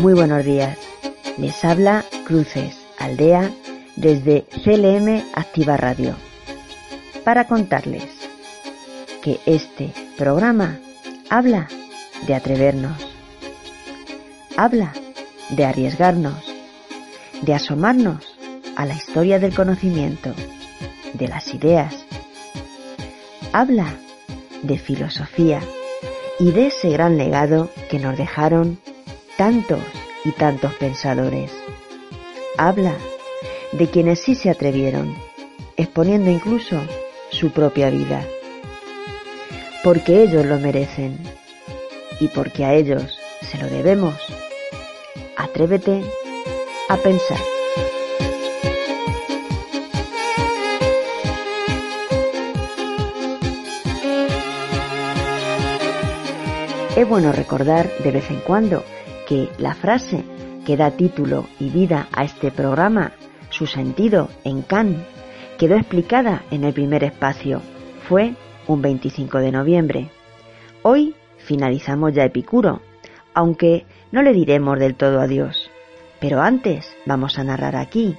Muy buenos días. Les habla Cruces, Aldea, desde CLM Activa Radio, para contarles que este programa habla de atrevernos, habla de arriesgarnos, de asomarnos a la historia del conocimiento, de las ideas, habla de filosofía y de ese gran legado que nos dejaron tantos y tantos pensadores. Habla de quienes sí se atrevieron, exponiendo incluso su propia vida. Porque ellos lo merecen y porque a ellos se lo debemos. Atrévete a pensar. Es bueno recordar de vez en cuando que la frase que da título y vida a este programa, su sentido en Cannes, quedó explicada en el primer espacio. Fue un 25 de noviembre. Hoy finalizamos ya Epicuro, aunque no le diremos del todo adiós. Pero antes vamos a narrar aquí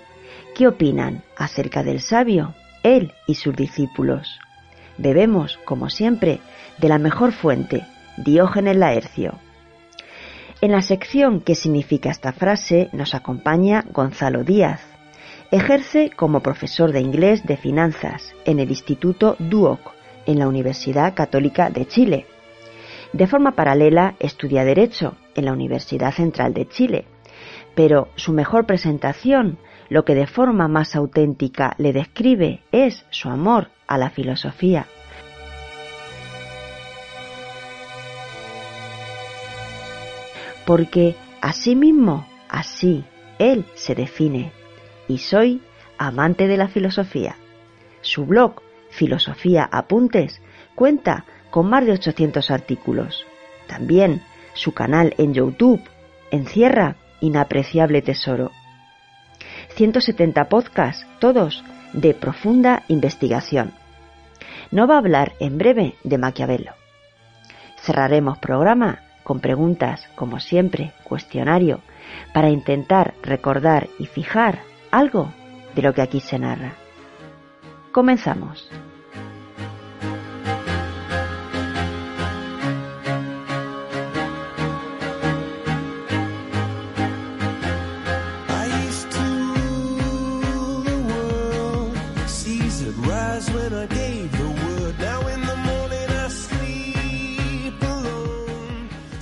qué opinan acerca del sabio, él y sus discípulos. Bebemos, como siempre, de la mejor fuente, Diógenes Laercio. En la sección ¿Qué significa esta frase? nos acompaña Gonzalo Díaz. Ejerce como profesor de inglés de finanzas en el Instituto Duoc, en la Universidad Católica de Chile. De forma paralela estudia Derecho en la Universidad Central de Chile, pero su mejor presentación, lo que de forma más auténtica le describe, es su amor a la filosofía. Porque así mismo, así, él se define. Y soy amante de la filosofía. Su blog, Filosofía Apuntes, cuenta con más de 800 artículos. También su canal en YouTube encierra inapreciable tesoro. 170 podcasts, todos de profunda investigación. No va a hablar en breve de Maquiavelo. Cerraremos programa con preguntas, como siempre, cuestionario, para intentar recordar y fijar algo de lo que aquí se narra. Comenzamos.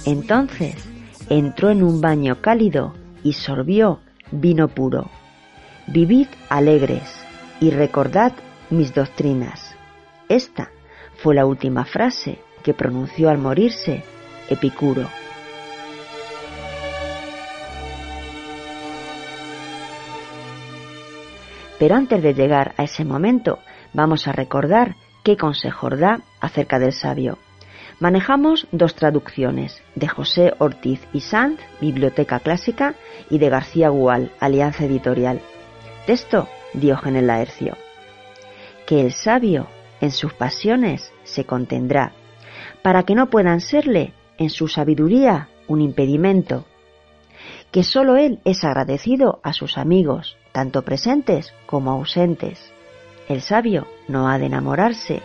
Entonces entró en un baño cálido y sorbió vino puro. Vivid alegres y recordad mis doctrinas. Esta fue la última frase que pronunció al morirse Epicuro. Pero antes de llegar a ese momento, vamos a recordar qué consejos da acerca del sabio. Manejamos dos traducciones, de José Ortiz y Sanz, Biblioteca Clásica, y de García Gual, Alianza Editorial. Texto, Diógenes Laercio. Que el sabio en sus pasiones se contendrá, para que no puedan serle en su sabiduría un impedimento. Que sólo él es agradecido a sus amigos, tanto presentes como ausentes. El sabio no ha de enamorarse,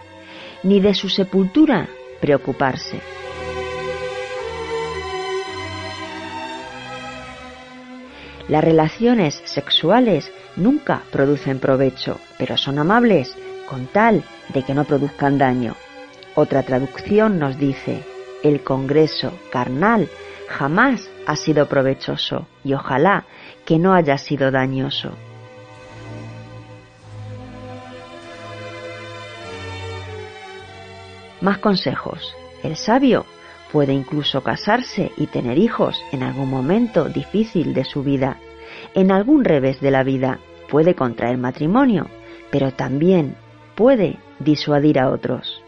ni de su sepultura preocuparse. Las relaciones sexuales nunca producen provecho, pero son amables con tal de que no produzcan daño. Otra traducción nos dice, el Congreso carnal jamás ha sido provechoso y ojalá que no haya sido dañoso. Más consejos. El sabio puede incluso casarse y tener hijos en algún momento difícil de su vida. En algún revés de la vida puede contraer matrimonio, pero también puede disuadir a otros.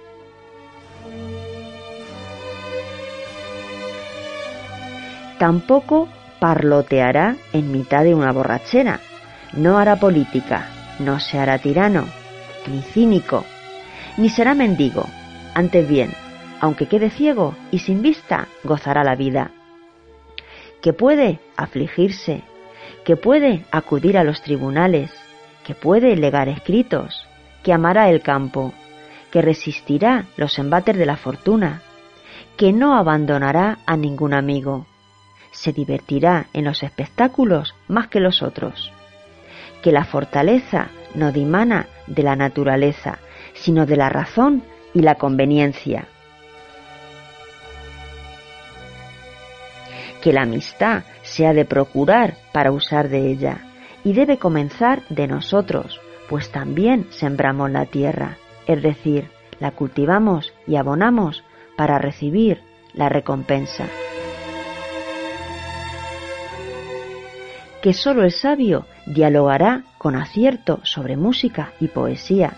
Tampoco parloteará en mitad de una borrachera, no hará política, no se hará tirano, ni cínico, ni será mendigo, antes bien, aunque quede ciego y sin vista, gozará la vida. Que puede afligirse, que puede acudir a los tribunales, que puede legar escritos, que amará el campo, que resistirá los embates de la fortuna, que no abandonará a ningún amigo, se divertirá en los espectáculos más que los otros, que la fortaleza no dimana de la naturaleza, sino de la razón y la conveniencia, que la amistad se ha de procurar para usar de ella y debe comenzar de nosotros, pues también sembramos la tierra, es decir, la cultivamos y abonamos para recibir la recompensa. Que sólo el sabio dialogará con acierto sobre música y poesía,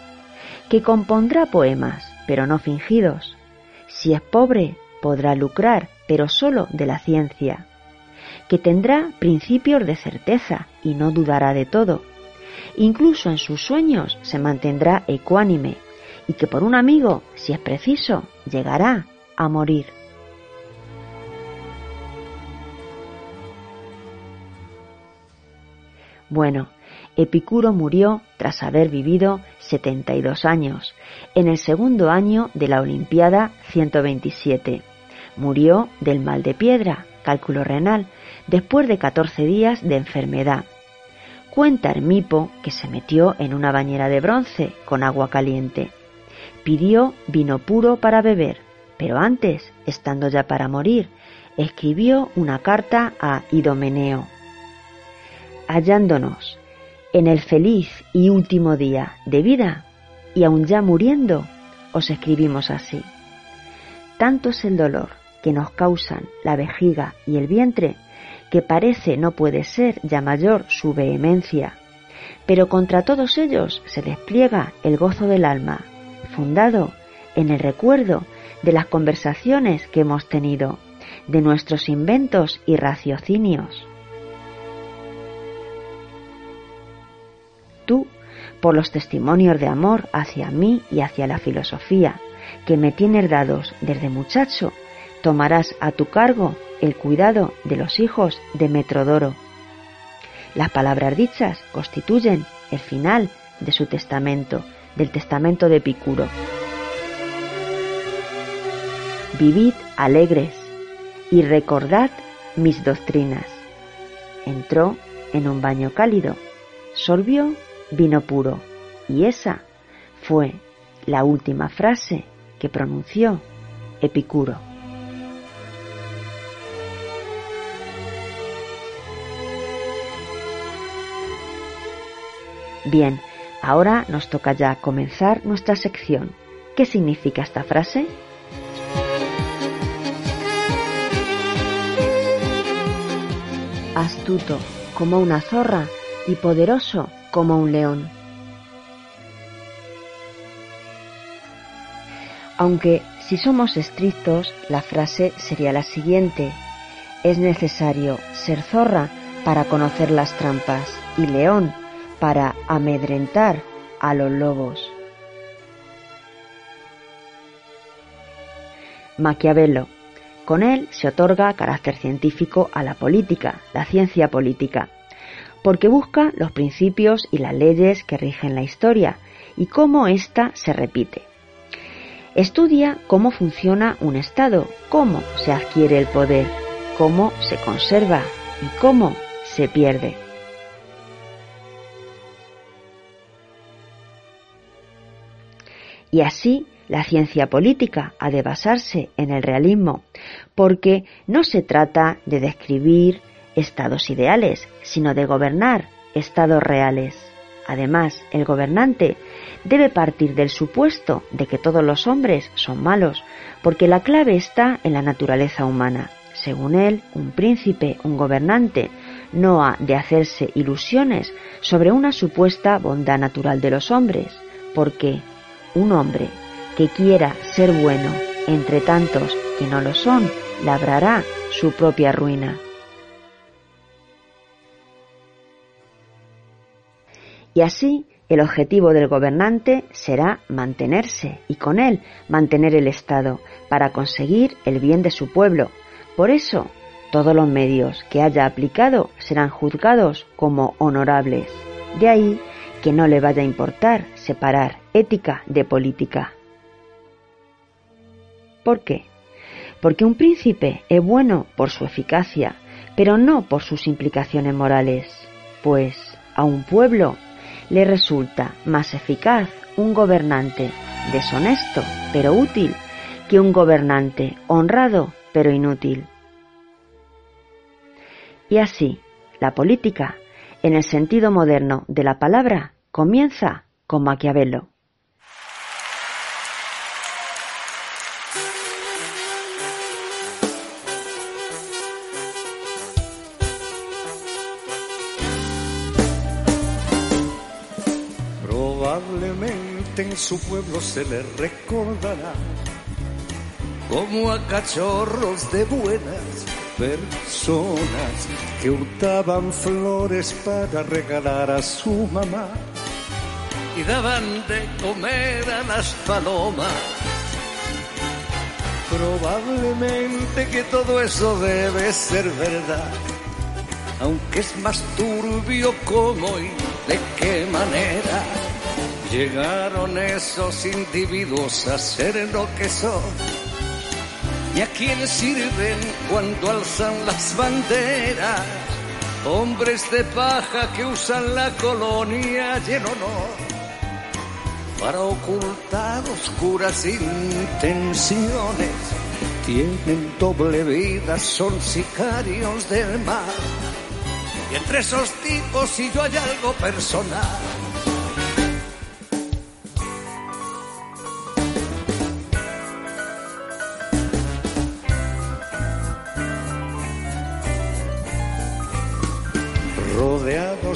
que compondrá poemas, pero no fingidos. Si es pobre, podrá lucrar, pero sólo de la ciencia, que tendrá principios de certeza y no dudará de todo. Incluso en sus sueños se mantendrá ecuánime y que por un amigo, si es preciso, llegará a morir. Bueno, Epicuro murió tras haber vivido 72 años, en el segundo año de la Olimpiada 127. Murió del mal de piedra, cálculo renal, después de 14 días de enfermedad. Cuenta Hermipo que se metió en una bañera de bronce con agua caliente. Pidió vino puro para beber, pero antes, estando ya para morir, escribió una carta a Idomeneo. Hallándonos en el feliz y último día de vida, y aun ya muriendo, os escribimos así. Tanto es el dolor que nos causan la vejiga y el vientre, que parece no puede ser ya mayor su vehemencia, pero contra todos ellos se despliega el gozo del alma, fundado en el recuerdo de las conversaciones que hemos tenido, de nuestros inventos y raciocinios. Tú, por los testimonios de amor hacia mí y hacia la filosofía que me tienes dados desde muchacho, tomarás a tu cargo el cuidado de los hijos de Metrodoro. Las palabras dichas constituyen el final de su testamento, del testamento de Epicuro. Vivid alegres y recordad mis doctrinas. Entró en un baño cálido, sorbió vino puro, y esa fue la última frase que pronunció Epicuro. Bien, ahora nos toca ya comenzar nuestra sección. ¿Qué significa esta frase? Astuto como una zorra y poderoso como un león. Aunque si somos estrictos, la frase sería la siguiente. Es necesario ser zorra para conocer las trampas y león para amedrentar a los lobos. Maquiavelo. Con él se otorga carácter científico a la política, la ciencia política, porque busca los principios y las leyes que rigen la historia y cómo ésta se repite. Estudia cómo funciona un Estado, cómo se adquiere el poder, cómo se conserva y cómo se pierde. Y así la ciencia política ha de basarse en el realismo, porque no se trata de describir estados ideales, sino de gobernar estados reales. Además, el gobernante debe partir del supuesto de que todos los hombres son malos, porque la clave está en la naturaleza humana. Según él, un príncipe, un gobernante, no ha de hacerse ilusiones sobre una supuesta bondad natural de los hombres, porque un hombre que quiera ser bueno entre tantos que no lo son, labrará su propia ruina. Y así el objetivo del gobernante será mantenerse y con él mantener el Estado para conseguir el bien de su pueblo. Por eso, todos los medios que haya aplicado serán juzgados como honorables. De ahí que no le vaya a importar separar ética de política. ¿Por qué? Porque un príncipe es bueno por su eficacia, pero no por sus implicaciones morales, pues a un pueblo le resulta más eficaz un gobernante deshonesto pero útil que un gobernante honrado pero inútil. Y así, la política, en el sentido moderno de la palabra, comienza con Maquiavelo. Su pueblo se le recordará como a cachorros de buenas personas que hurtaban flores para regalar a su mamá y daban de comer a las palomas. Probablemente que todo eso debe ser verdad, aunque es más turbio cómo y de qué manera llegaron esos individuos a ser lo que son y a quién sirven cuando alzan las banderas. Hombres de paja que usan la colonia y en honor para ocultar oscuras intenciones. Tienen doble vida, son sicarios del mar. Y entre esos tipos si yo hay algo personal.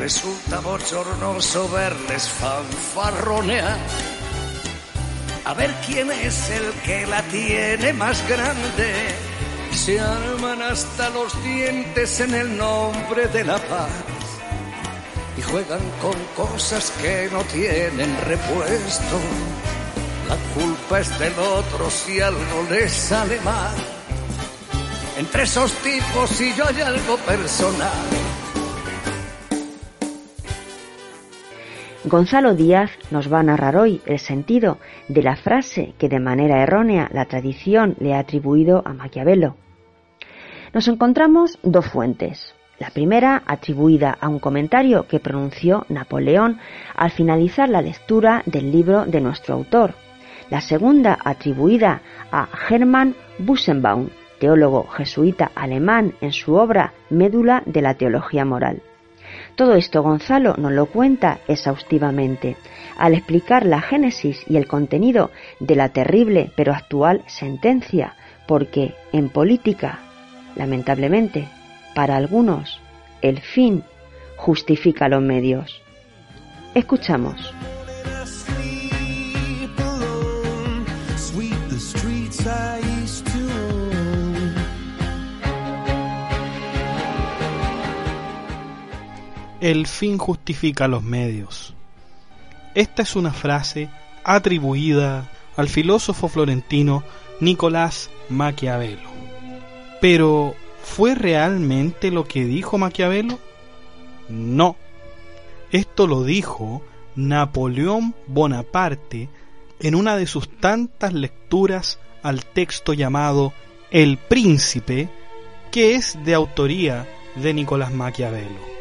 Resulta bochornoso verles fanfarronear. A ver quién es el que la tiene más grande. Se arman hasta los dientes en el nombre de la paz. Y juegan con cosas que no tienen repuesto. La culpa es del otro si algo les sale mal entre esos tipos y yo hay algo personal. Gonzalo Díaz nos va a narrar hoy el sentido de la frase que de manera errónea la tradición le ha atribuido a Maquiavelo. Nos encontramos dos fuentes. La primera atribuida a un comentario que pronunció Napoleón al finalizar la lectura del libro de nuestro autor. La segunda atribuida a Hermann Busenbaum, teólogo jesuita alemán, en su obra Médula de la Teología Moral. Todo esto Gonzalo nos lo cuenta exhaustivamente al explicar la génesis y el contenido de la terrible pero actual sentencia, porque en política, lamentablemente, para algunos, el fin justifica los medios. Escuchamos. El fin justifica los medios. Esta es una frase atribuida al filósofo florentino Nicolás Maquiavelo. Pero, ¿fue realmente lo que dijo Maquiavelo? No. Esto lo dijo Napoleón Bonaparte en una de sus tantas lecturas al texto llamado El Príncipe, que es de autoría de Nicolás Maquiavelo.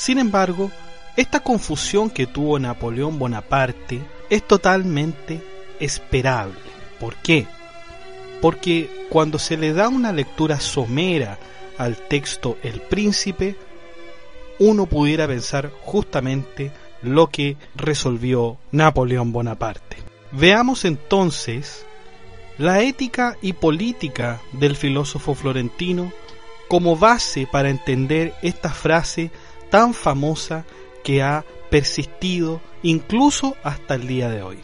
Sin embargo, esta confusión que tuvo Napoleón Bonaparte es totalmente esperable. ¿Por qué? Porque cuando se le da una lectura somera al texto El Príncipe, uno pudiera pensar justamente lo que resolvió Napoleón Bonaparte. Veamos entonces la ética y política del filósofo florentino como base para entender esta frase tan famosa que ha persistido incluso hasta el día de hoy.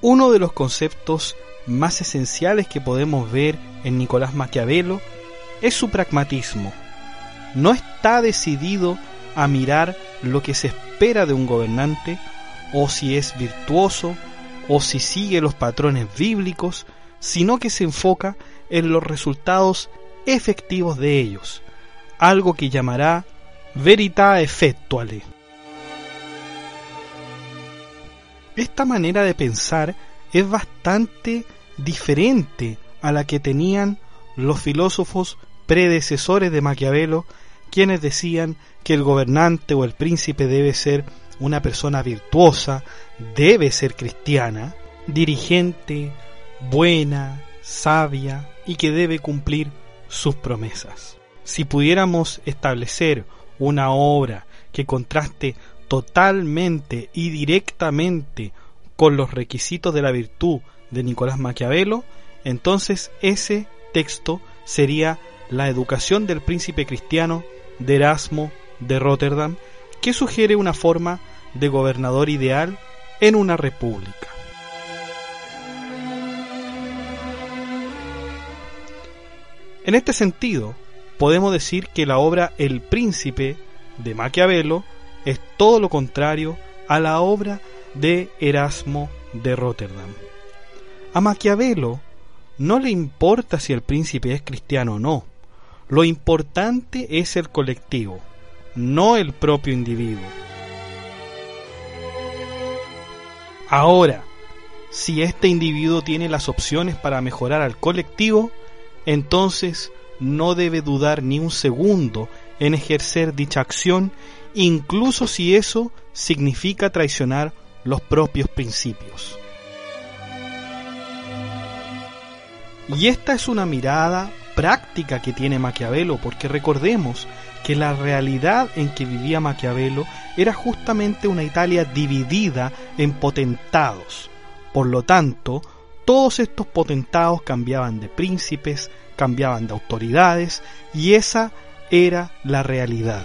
Uno de los conceptos más esenciales que podemos ver en Nicolás Maquiavelo es su pragmatismo. No está decidido a mirar lo que se espera de un gobernante, o si es virtuoso, o si sigue los patrones bíblicos, sino que se enfoca en los resultados efectivos de ellos, algo que llamará verita effectuale. Esta manera de pensar es bastante diferente a la que tenían los filósofos predecesores de Maquiavelo, quienes decían que el gobernante o el príncipe debe ser una persona virtuosa, debe ser cristiana, dirigente, buena, sabia y que debe cumplir sus promesas. Si pudiéramos establecer una obra que contraste totalmente y directamente con los requisitos de la virtud de Nicolás Maquiavelo, entonces ese texto sería La educación del príncipe cristiano de Erasmo de Rotterdam, que sugiere una forma de gobernador ideal en una república. En este sentido, podemos decir que la obra El Príncipe de Maquiavelo es todo lo contrario a la obra de Erasmo de Rotterdam. A Maquiavelo no le importa si el príncipe es cristiano o no. Lo importante es el colectivo, no el propio individuo. Ahora, si este individuo tiene las opciones para mejorar al colectivo, entonces no debe dudar ni un segundo en ejercer dicha acción, incluso si eso significa traicionar los propios principios. Y esta es una mirada práctica que tiene Maquiavelo, porque recordemos que la realidad en que vivía Maquiavelo era justamente una Italia dividida en potentados. Por lo tanto, todos estos potentados cambiaban de príncipes, cambiaban de autoridades, y esa era la realidad.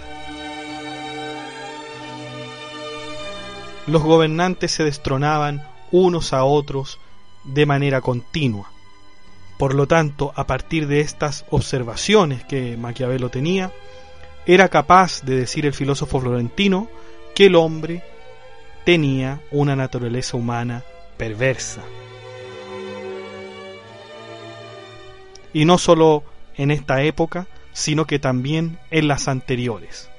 Los gobernantes se destronaban unos a otros de manera continua. Por lo tanto, a partir de estas observaciones que Maquiavelo tenía, era capaz de decir el filósofo florentino que el hombre tenía una naturaleza humana perversa. Y no solo en esta época, sino que también en las anteriores.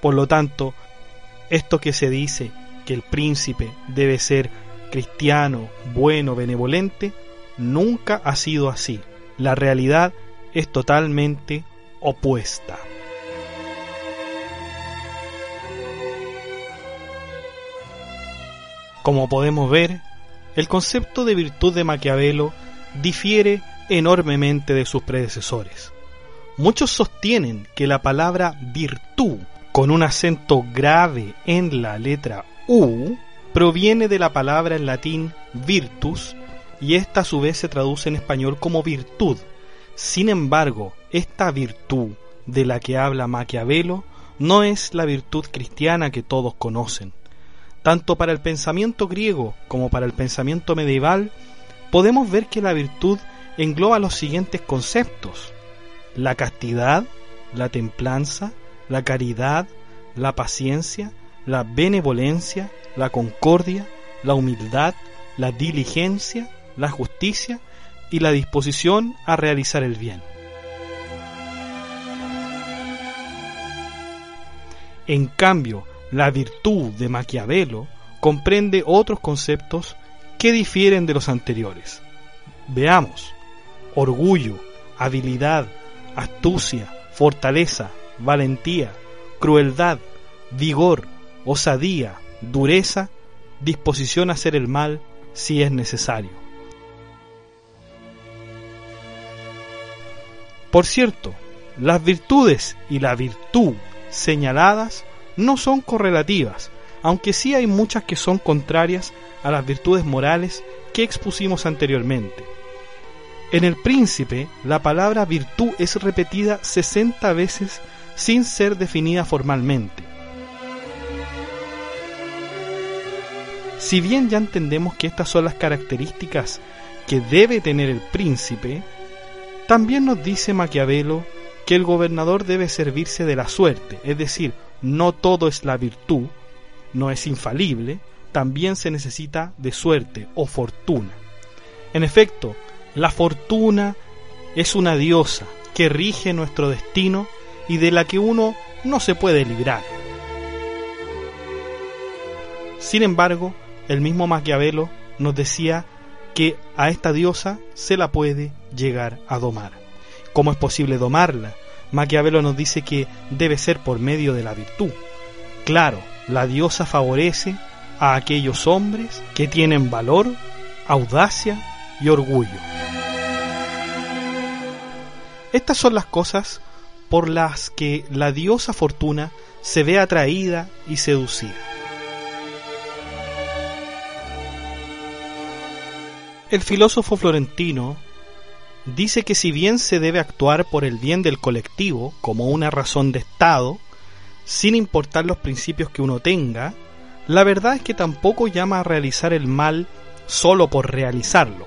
Por lo tanto, esto que se dice que el príncipe debe ser cristiano, bueno, benevolente, nunca ha sido así. La realidad es totalmente opuesta. Como podemos ver, el concepto de virtud de Maquiavelo difiere enormemente de sus predecesores. Muchos sostienen que la palabra virtud, con un acento grave en la letra U, proviene de la palabra en latín virtus, y esta a su vez se traduce en español como virtud. Sin embargo, esta virtud de la que habla Maquiavelo no es la virtud cristiana que todos conocen. Tanto para el pensamiento griego como para el pensamiento medieval, podemos ver que la virtud engloba los siguientes conceptos. La castidad, la templanza, la caridad, la paciencia, la benevolencia, la concordia, la humildad, la diligencia, la justicia y la disposición a realizar el bien. En cambio, la virtud de Maquiavelo comprende otros conceptos que difieren de los anteriores. Veamos. Orgullo, habilidad, astucia, fortaleza, valentía, crueldad, vigor, osadía, dureza, disposición a hacer el mal si es necesario. Por cierto, las virtudes y la virtud señaladas no son correlativas, aunque sí hay muchas que son contrarias a las virtudes morales que expusimos anteriormente. En el príncipe, la palabra virtud es repetida 60 veces sin ser definida formalmente. Si bien ya entendemos que estas son las características que debe tener el príncipe, también nos dice Maquiavelo que el gobernador debe servirse de la suerte, es decir, no todo es la virtud, no es infalible, también se necesita de suerte o fortuna. En efecto, la fortuna es una diosa que rige nuestro destino y de la que uno no se puede librar. Sin embargo, el mismo Maquiavelo nos decía que a esta diosa se la puede llegar a domar. ¿Cómo es posible domarla? Maquiavelo nos dice que debe ser por medio de la virtud. Claro, la diosa favorece a aquellos hombres que tienen valor, audacia y orgullo. Estas son las cosas por las que la diosa fortuna se ve atraída y seducida. El filósofo florentino dice que si bien se debe actuar por el bien del colectivo como una razón de Estado, sin importar los principios que uno tenga, la verdad es que tampoco llama a realizar el mal solo por realizarlo.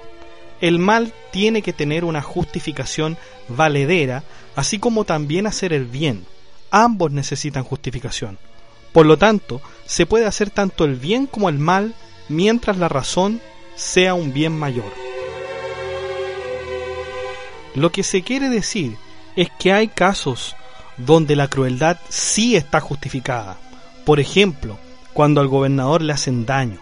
El mal tiene que tener una justificación valedera, así como también hacer el bien. Ambos necesitan justificación. Por lo tanto, se puede hacer tanto el bien como el mal mientras la razón sea un bien mayor. Lo que se quiere decir es que hay casos donde la crueldad sí está justificada. Por ejemplo, cuando al gobernador le hacen daño.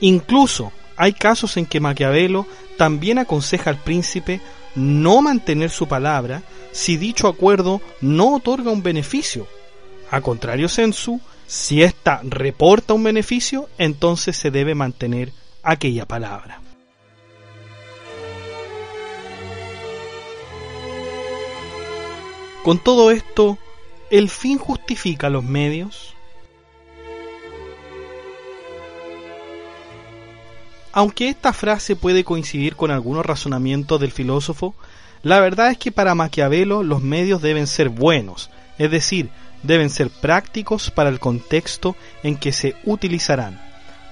Incluso hay casos en que Maquiavelo también aconseja al príncipe no mantener su palabra si dicho acuerdo no otorga un beneficio. A contrario sensu, si ésta reporta un beneficio, entonces se debe mantener aquella palabra. Con todo esto, ¿el fin justifica los medios? Aunque esta frase puede coincidir con algunos razonamientos del filósofo, la verdad es que para Maquiavelo los medios deben ser buenos, es decir, deben ser prácticos para el contexto en que se utilizarán.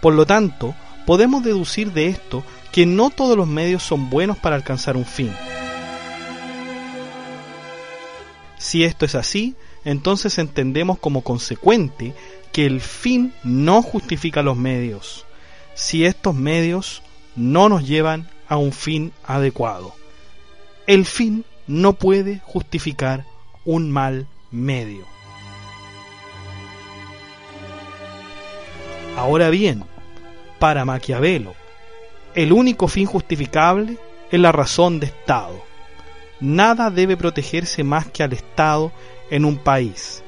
Por lo tanto, podemos deducir de esto que no todos los medios son buenos para alcanzar un fin. Si esto es así, entonces entendemos como consecuente que el fin no justifica los medios, si estos medios no nos llevan a un fin adecuado. El fin no puede justificar un mal medio. Ahora bien, para Maquiavelo, el único fin justificable es la razón de Estado nada debe protegerse más que al Estado en un país.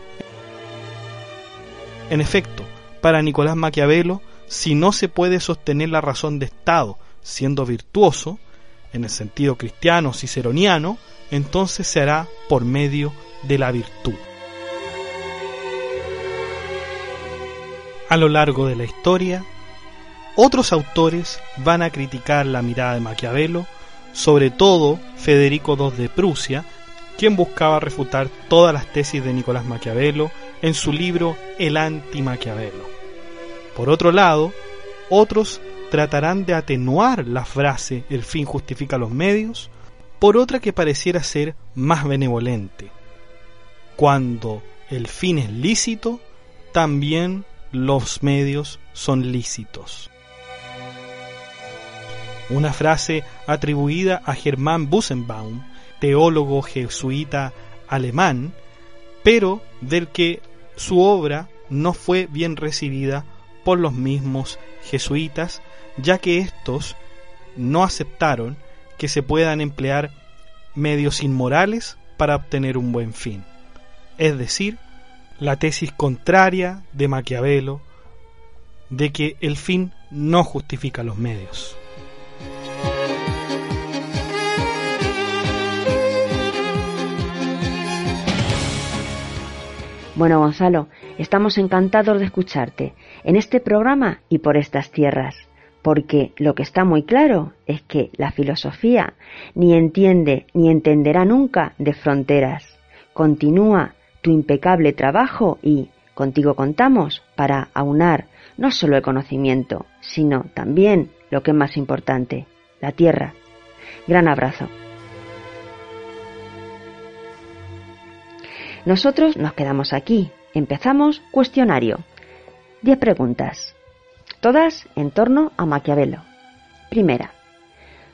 En efecto, para Nicolás Maquiavelo, si no se puede sostener la razón de Estado siendo virtuoso, en el sentido cristiano ciceroniano, entonces se hará por medio de la virtud. A lo largo de la historia, otros autores van a criticar la mirada de Maquiavelo sobre todo Federico II de Prusia, quien buscaba refutar todas las tesis de Nicolás Maquiavelo en su libro El anti-Maquiavelo. Por otro lado, otros tratarán de atenuar la frase el fin justifica los medios por otra que pareciera ser más benevolente. Cuando el fin es lícito, también los medios son lícitos. Una frase atribuida a Germán Busenbaum, teólogo jesuita alemán, pero del que su obra no fue bien recibida por los mismos jesuitas, ya que estos no aceptaron que se puedan emplear medios inmorales para obtener un buen fin. Es decir, la tesis contraria de Maquiavelo de que el fin no justifica los medios. Bueno, Gonzalo, estamos encantados de escucharte en este programa y por estas tierras, porque lo que está muy claro es que la filosofía ni entiende ni entenderá nunca de fronteras. Continúa tu impecable trabajo y contigo contamos para aunar no solo el conocimiento, sino también lo que es más importante, la tierra. Gran abrazo. Nosotros nos quedamos aquí. Empezamos cuestionario. Diez preguntas. Todas en torno a Maquiavelo. Primera.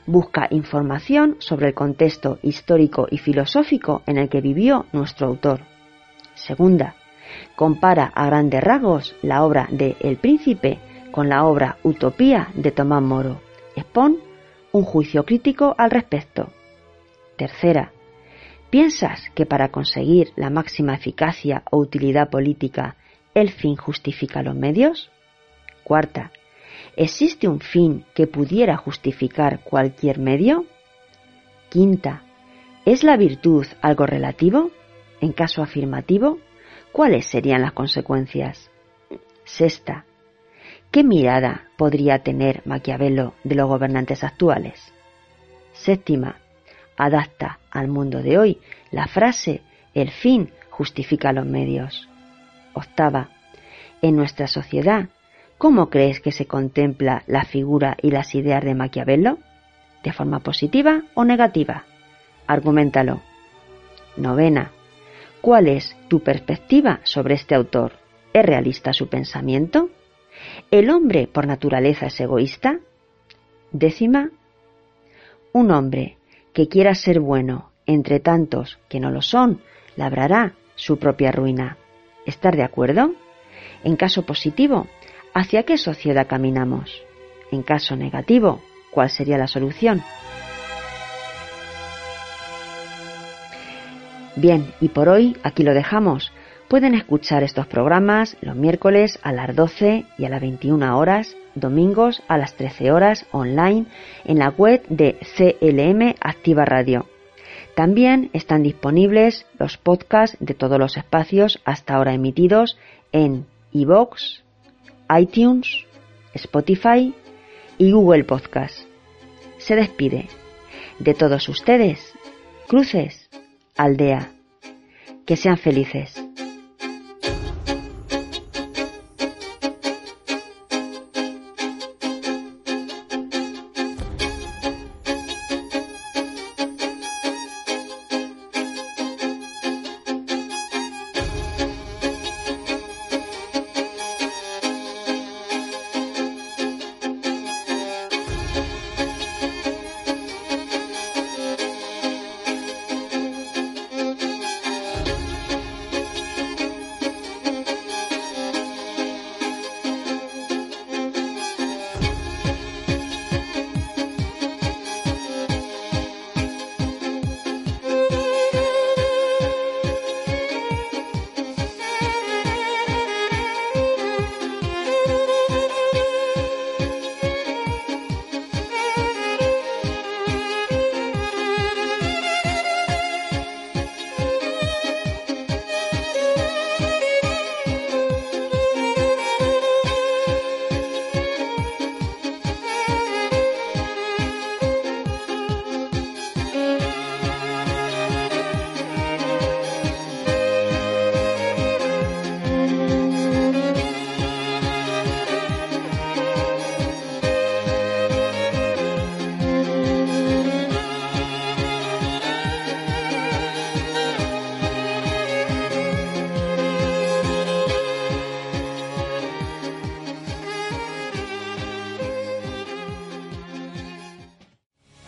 Busca información sobre el contexto histórico y filosófico en el que vivió nuestro autor. Segunda. Compara a grandes rasgos la obra de El Príncipe con la obra Utopía de Tomás Moro. Expon un juicio crítico al respecto. Tercera ¿Piensas que para conseguir la máxima eficacia o utilidad política el fin justifica los medios? Cuarta, ¿existe un fin que pudiera justificar cualquier medio? Quinta, ¿es la virtud algo relativo? En caso afirmativo, ¿cuáles serían las consecuencias? Sexta, ¿qué mirada podría tener Maquiavelo de los gobernantes actuales? Séptima, adapta al mundo de hoy la frase el fin justifica los medios. Octava. En nuestra sociedad, ¿cómo crees que se contempla la figura y las ideas de Maquiavelo? ¿De forma positiva o negativa? Argumentalo. Novena. ¿Cuál es tu perspectiva sobre este autor? ¿Es realista su pensamiento? ¿El hombre por naturaleza es egoísta? Décima. Un hombre que quiera ser bueno entre tantos que no lo son, labrará su propia ruina. ¿Estar de acuerdo? En caso positivo, ¿hacia qué sociedad caminamos? En caso negativo, ¿cuál sería la solución? Bien, y por hoy aquí lo dejamos. Pueden escuchar estos programas los miércoles a las 12 y a las 21 horas domingos a las 13 horas online en la web de CLM Activa Radio. También están disponibles los podcasts de todos los espacios hasta ahora emitidos en iVoox, iTunes, Spotify y Google Podcast. Se despide de todos ustedes, Cruces, Aldea. Que sean felices.